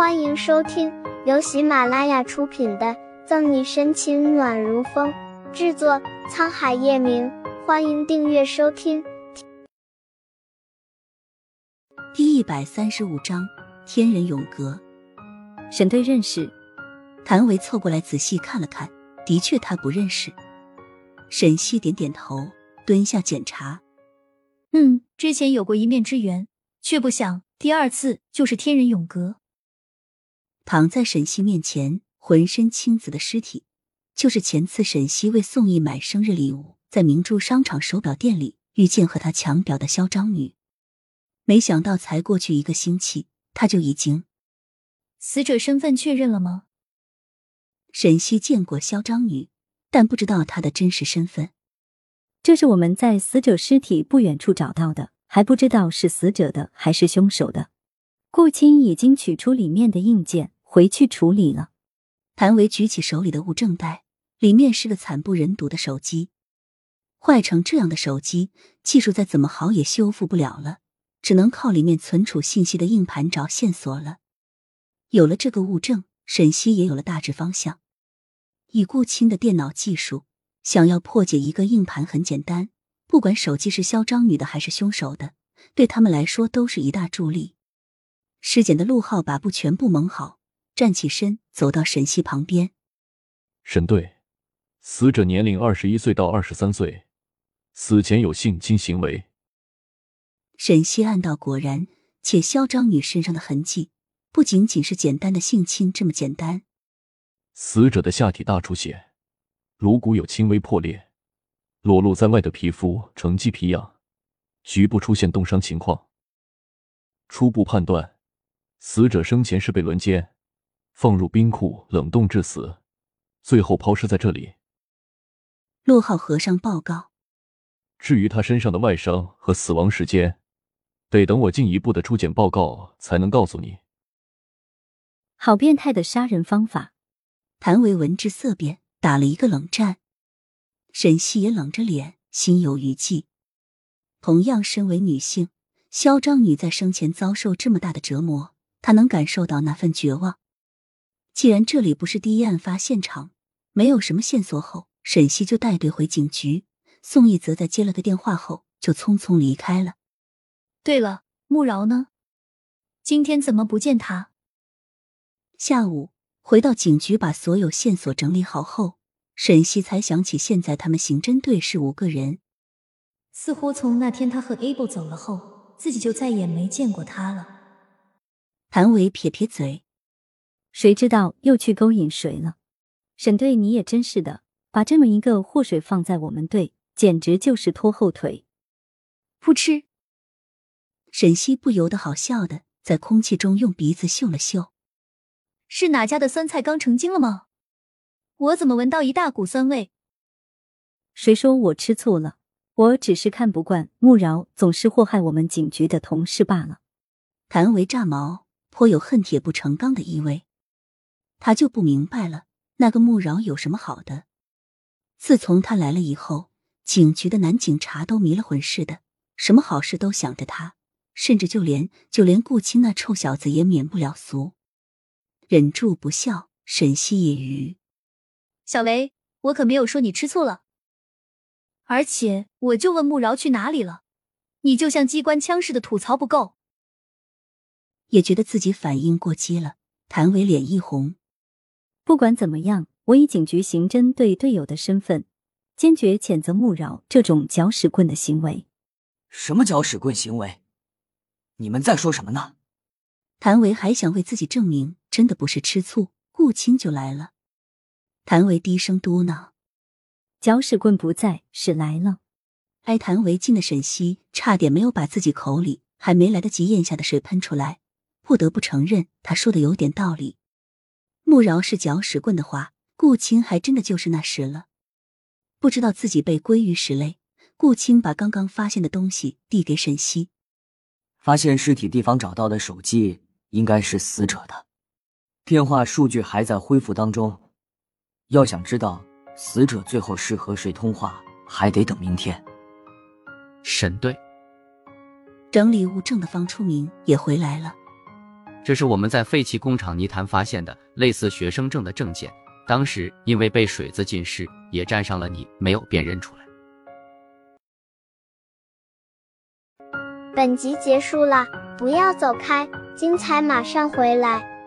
欢迎收听由喜马拉雅出品的《赠你深情暖如风》，制作沧海夜明。欢迎订阅收听。第一百三十五章：天人永隔。沈队认识？谭维凑过来仔细看了看，的确他不认识。沈西点点头，蹲下检查。嗯，之前有过一面之缘，却不想第二次就是天人永隔。躺在沈西面前，浑身青紫的尸体，就是前次沈西为宋义买生日礼物，在明珠商场手表店里遇见和他抢表的嚣张女。没想到才过去一个星期，他就已经死者身份确认了吗？沈西见过嚣张女，但不知道她的真实身份。这是我们在死者尸体不远处找到的，还不知道是死者的还是凶手的。顾青已经取出里面的硬件。回去处理了。谭维举起手里的物证袋，里面是个惨不忍睹的手机。坏成这样的手机，技术再怎么好也修复不了了，只能靠里面存储信息的硬盘找线索了。有了这个物证，沈西也有了大致方向。以顾青的电脑技术，想要破解一个硬盘很简单。不管手机是嚣张女的还是凶手的，对他们来说都是一大助力。尸检的陆浩把布全部蒙好。站起身，走到沈西旁边。沈队，死者年龄二十一岁到二十三岁，死前有性侵行为。沈西暗道：果然，且嚣张女身上的痕迹不仅仅是简单的性侵这么简单。死者的下体大出血，颅骨有轻微破裂，裸露在外的皮肤呈鸡皮样，局部出现冻伤情况。初步判断，死者生前是被轮奸。放入冰库冷冻致死，最后抛尸在这里。陆浩和尚报告。至于他身上的外伤和死亡时间，得等我进一步的初检报告才能告诉你。好变态的杀人方法！谭维闻之色变，打了一个冷战。沈西也冷着脸，心有余悸。同样身为女性，嚣张女在生前遭受这么大的折磨，他能感受到那份绝望。既然这里不是第一案发现场，没有什么线索后，沈西就带队回警局。宋义则在接了个电话后就匆匆离开了。对了，穆饶呢？今天怎么不见他？下午回到警局，把所有线索整理好后，沈西才想起现在他们刑侦队是五个人。似乎从那天他和 Able 走了后，自己就再也没见过他了。谭维撇撇嘴。谁知道又去勾引谁了？沈队，你也真是的，把这么一个祸水放在我们队，简直就是拖后腿。噗嗤，沈西不由得好笑的在空气中用鼻子嗅了嗅，是哪家的酸菜缸成精了吗？我怎么闻到一大股酸味？谁说我吃醋了？我只是看不惯穆饶总是祸害我们警局的同事罢了。谭维炸毛，颇有恨铁不成钢的意味。他就不明白了，那个穆饶有什么好的？自从他来了以后，警局的男警察都迷了魂似的，什么好事都想着他，甚至就连就连顾青那臭小子也免不了俗。忍住不笑，沈西也余。小维，我可没有说你吃醋了，而且我就问穆饶去哪里了，你就像机关枪似的吐槽不够，也觉得自己反应过激了。谭伟脸一红。不管怎么样，我以警局刑侦队队友的身份，坚决谴责穆饶这种搅屎棍的行为。什么搅屎棍行为？你们在说什么呢？谭维还想为自己证明，真的不是吃醋，顾青就来了。谭维低声嘟囔：“搅屎棍不在，屎来了。”挨谭维近的沈西差点没有把自己口里还没来得及咽下的水喷出来。不得不承认，他说的有点道理。穆饶是搅屎棍的话，顾青还真的就是那时了。不知道自己被归于石类，顾青把刚刚发现的东西递给沈西。发现尸体地方找到的手机应该是死者的，电话数据还在恢复当中。要想知道死者最后是和谁通话，还得等明天。沈队，整理物证的方初明也回来了。这是我们在废弃工厂泥潭发现的类似学生证的证件，当时因为被水渍浸湿，也沾上了泥，没有辨认出来。本集结束了，不要走开，精彩马上回来。